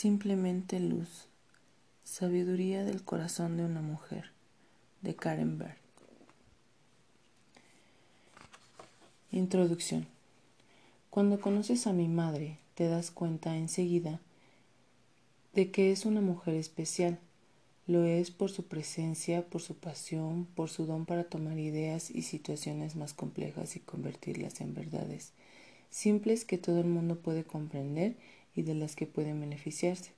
Simplemente luz. Sabiduría del corazón de una mujer. De Karen Berg. Introducción. Cuando conoces a mi madre, te das cuenta enseguida de que es una mujer especial. Lo es por su presencia, por su pasión, por su don para tomar ideas y situaciones más complejas y convertirlas en verdades simples que todo el mundo puede comprender y de las que pueden beneficiarse.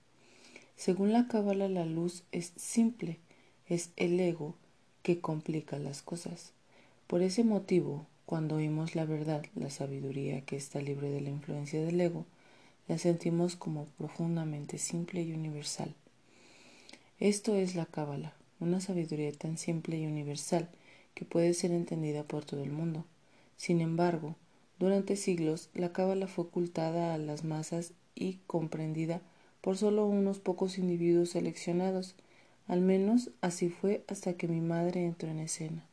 Según la cábala, la luz es simple, es el ego que complica las cosas. Por ese motivo, cuando oímos la verdad, la sabiduría que está libre de la influencia del ego, la sentimos como profundamente simple y universal. Esto es la cábala, una sabiduría tan simple y universal que puede ser entendida por todo el mundo. Sin embargo, durante siglos, la cábala fue ocultada a las masas y comprendida por solo unos pocos individuos seleccionados. Al menos así fue hasta que mi madre entró en escena.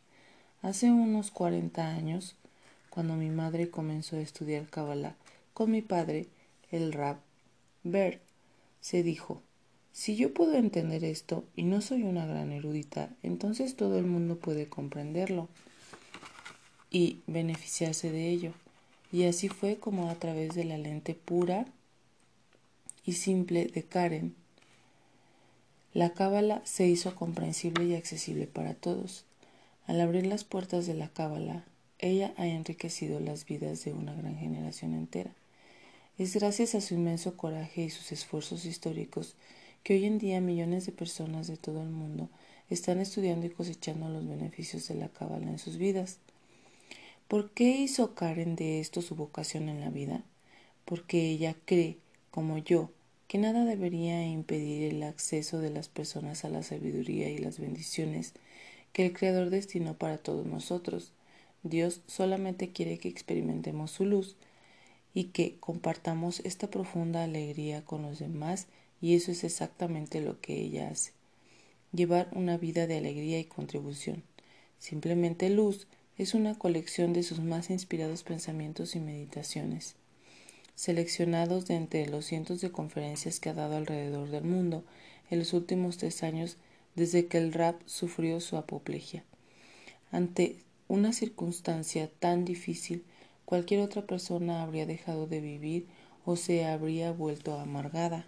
Hace unos cuarenta años, cuando mi madre comenzó a estudiar cábala con mi padre, el Rab Berg, se dijo, si yo puedo entender esto y no soy una gran erudita, entonces todo el mundo puede comprenderlo y beneficiarse de ello. Y así fue como a través de la lente pura y simple de Karen, la cábala se hizo comprensible y accesible para todos. Al abrir las puertas de la cábala, ella ha enriquecido las vidas de una gran generación entera. Es gracias a su inmenso coraje y sus esfuerzos históricos que hoy en día millones de personas de todo el mundo están estudiando y cosechando los beneficios de la cábala en sus vidas. ¿Por qué hizo Karen de esto su vocación en la vida? Porque ella cree, como yo, que nada debería impedir el acceso de las personas a la sabiduría y las bendiciones que el Creador destinó para todos nosotros. Dios solamente quiere que experimentemos su luz y que compartamos esta profunda alegría con los demás y eso es exactamente lo que ella hace. Llevar una vida de alegría y contribución. Simplemente luz es una colección de sus más inspirados pensamientos y meditaciones, seleccionados de entre los cientos de conferencias que ha dado alrededor del mundo en los últimos tres años desde que el rap sufrió su apoplejía. Ante una circunstancia tan difícil, cualquier otra persona habría dejado de vivir o se habría vuelto amargada.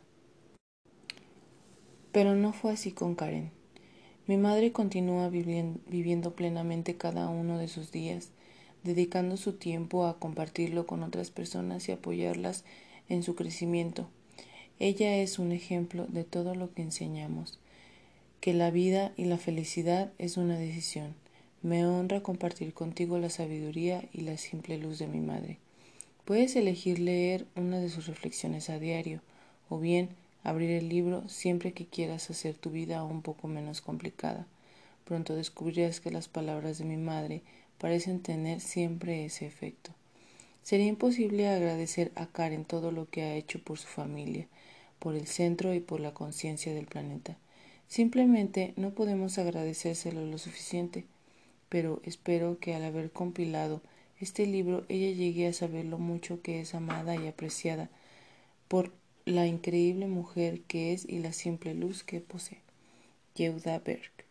Pero no fue así con Karen. Mi madre continúa viviendo plenamente cada uno de sus días, dedicando su tiempo a compartirlo con otras personas y apoyarlas en su crecimiento. Ella es un ejemplo de todo lo que enseñamos, que la vida y la felicidad es una decisión. Me honra compartir contigo la sabiduría y la simple luz de mi madre. Puedes elegir leer una de sus reflexiones a diario, o bien abrir el libro siempre que quieras hacer tu vida un poco menos complicada. Pronto descubrirás que las palabras de mi madre parecen tener siempre ese efecto. Sería imposible agradecer a Karen todo lo que ha hecho por su familia, por el centro y por la conciencia del planeta. Simplemente no podemos agradecérselo lo suficiente, pero espero que al haber compilado este libro ella llegue a saber lo mucho que es amada y apreciada por la increíble mujer que es y la simple luz que posee. Yehuda Berg.